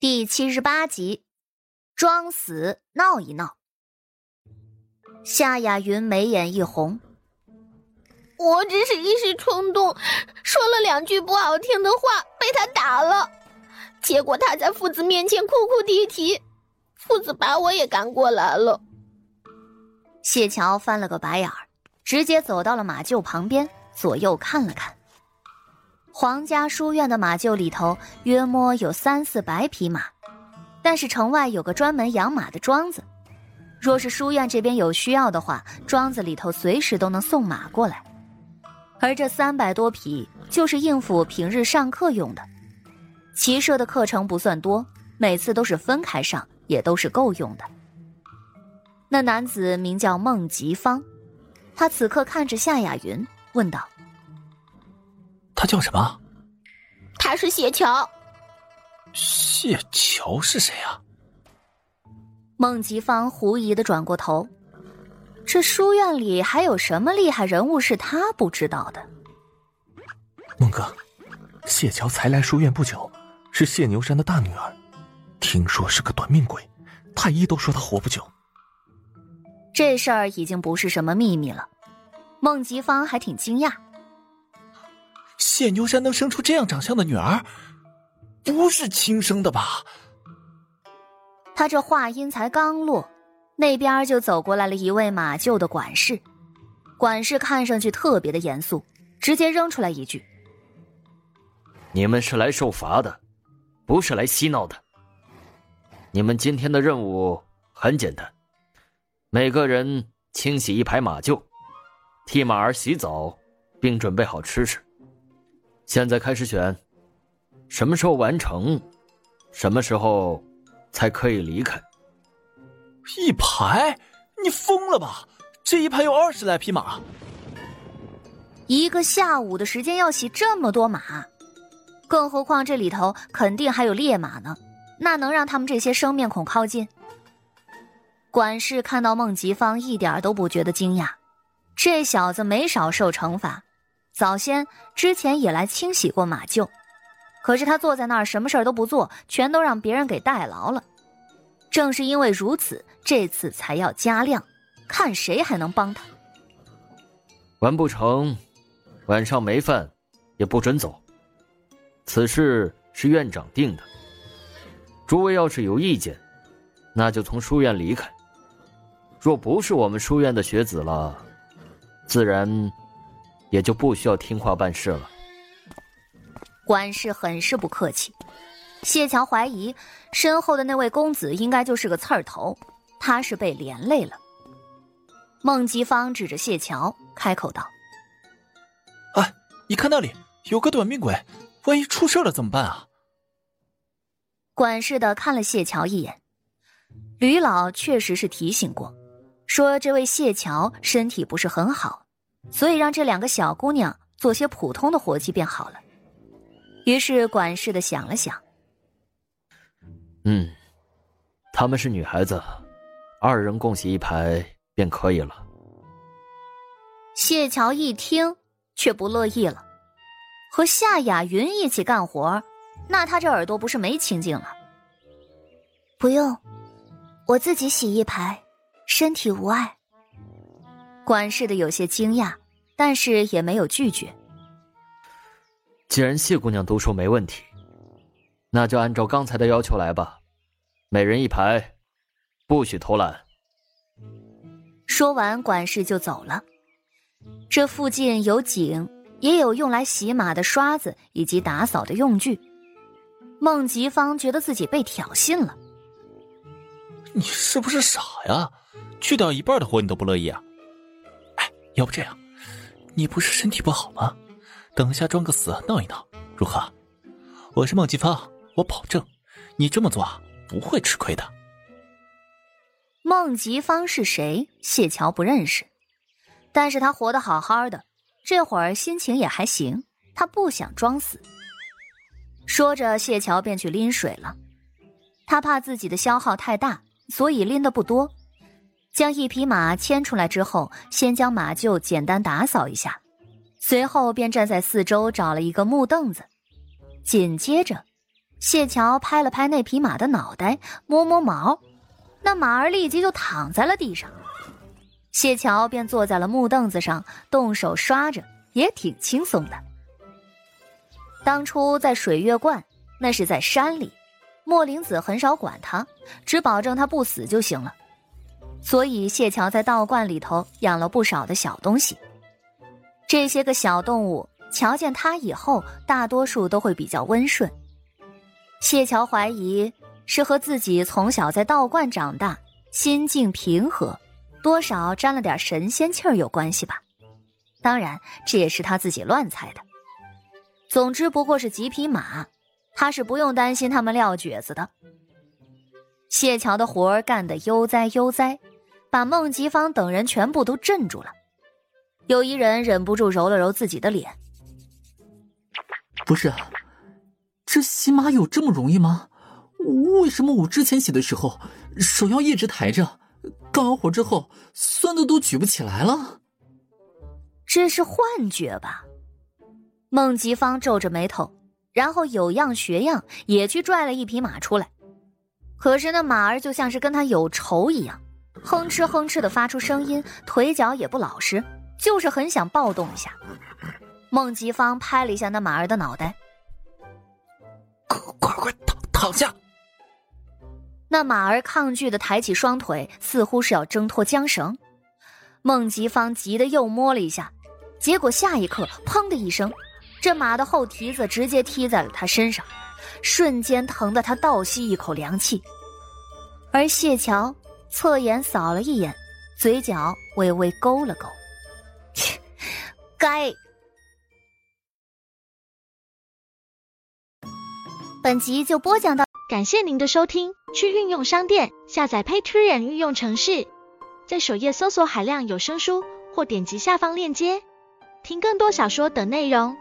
第七十八集，装死闹一闹。夏雅云眉眼一红，我只是一时冲动，说了两句不好听的话，被他打了。结果他在父子面前哭哭啼啼，父子把我也赶过来了。谢桥翻了个白眼儿，直接走到了马厩旁边，左右看了看。皇家书院的马厩里头约摸有三四百匹马，但是城外有个专门养马的庄子，若是书院这边有需要的话，庄子里头随时都能送马过来。而这三百多匹就是应付平日上课用的，骑射的课程不算多，每次都是分开上，也都是够用的。那男子名叫孟吉芳，他此刻看着夏雅云，问道。他叫什么？他是谢桥。谢桥是谁啊？孟吉芳狐疑的转过头，这书院里还有什么厉害人物是他不知道的？孟哥，谢桥才来书院不久，是谢牛山的大女儿，听说是个短命鬼，太医都说她活不久。这事儿已经不是什么秘密了，孟吉芳还挺惊讶。谢牛山能生出这样长相的女儿，不是亲生的吧？他这话音才刚落，那边就走过来了一位马厩的管事。管事看上去特别的严肃，直接扔出来一句：“你们是来受罚的，不是来嬉闹的。你们今天的任务很简单，每个人清洗一排马厩，替马儿洗澡，并准备好吃食。”现在开始选，什么时候完成，什么时候才可以离开？一排？你疯了吧？这一排有二十来匹马，一个下午的时间要洗这么多马，更何况这里头肯定还有烈马呢，那能让他们这些生面孔靠近？管事看到孟吉芳一点都不觉得惊讶，这小子没少受惩罚。早先之前也来清洗过马厩，可是他坐在那儿什么事儿都不做，全都让别人给代劳了。正是因为如此，这次才要加量，看谁还能帮他。完不成，晚上没饭，也不准走。此事是院长定的。诸位要是有意见，那就从书院离开。若不是我们书院的学子了，自然。也就不需要听话办事了。管事很是不客气。谢桥怀疑身后的那位公子应该就是个刺儿头，他是被连累了。孟吉芳指着谢桥开口道：“哎，你看那里有个短命鬼，万一出事了怎么办啊？”管事的看了谢桥一眼，吕老确实是提醒过，说这位谢桥身体不是很好。所以让这两个小姑娘做些普通的活计便好了。于是管事的想了想，嗯，她们是女孩子，二人共洗一排便可以了。谢桥一听却不乐意了，和夏雅云一起干活，那他这耳朵不是没清净了？不用，我自己洗一排，身体无碍。管事的有些惊讶，但是也没有拒绝。既然谢姑娘都说没问题，那就按照刚才的要求来吧，每人一排，不许偷懒。说完，管事就走了。这附近有井，也有用来洗马的刷子以及打扫的用具。孟吉芳觉得自己被挑衅了。你是不是傻呀？去掉一半的活你都不乐意啊？要不这样，你不是身体不好吗？等一下装个死闹一闹，如何？我是孟吉芳，我保证，你这么做不会吃亏的。孟吉芳是谁？谢桥不认识，但是他活得好好的，这会儿心情也还行，他不想装死。说着，谢桥便去拎水了。他怕自己的消耗太大，所以拎的不多。将一匹马牵出来之后，先将马厩简单打扫一下，随后便站在四周找了一个木凳子，紧接着，谢桥拍了拍那匹马的脑袋，摸摸毛，那马儿立即就躺在了地上。谢桥便坐在了木凳子上，动手刷着，也挺轻松的。当初在水月观，那是在山里，莫林子很少管他，只保证他不死就行了。所以谢桥在道观里头养了不少的小东西。这些个小动物瞧见他以后，大多数都会比较温顺。谢桥怀疑是和自己从小在道观长大，心境平和，多少沾了点神仙气儿有关系吧。当然，这也是他自己乱猜的。总之，不过是几匹马，他是不用担心他们撂蹶子的。谢桥的活儿干得悠哉悠哉，把孟吉芳等人全部都镇住了。有一人忍不住揉了揉自己的脸，不是。这洗马有这么容易吗？为什么我之前洗的时候手要一直抬着，干完活之后酸的都举不起来了？这是幻觉吧？孟吉芳皱着眉头，然后有样学样，也去拽了一匹马出来。可是那马儿就像是跟他有仇一样，哼哧哼哧的发出声音，腿脚也不老实，就是很想暴动一下。孟吉芳拍了一下那马儿的脑袋。快快快躺躺下！那马儿抗拒的抬起双腿，似乎是要挣脱缰绳。孟吉芳急得又摸了一下，结果下一刻，砰的一声，这马的后蹄子直接踢在了他身上，瞬间疼得他倒吸一口凉气。而谢桥侧眼扫了一眼，嘴角微微勾了勾，切，该。本集就播讲到，感谢您的收听。去运用商店下载 Patreon 运用城市，在首页搜索海量有声书，或点击下方链接听更多小说等内容。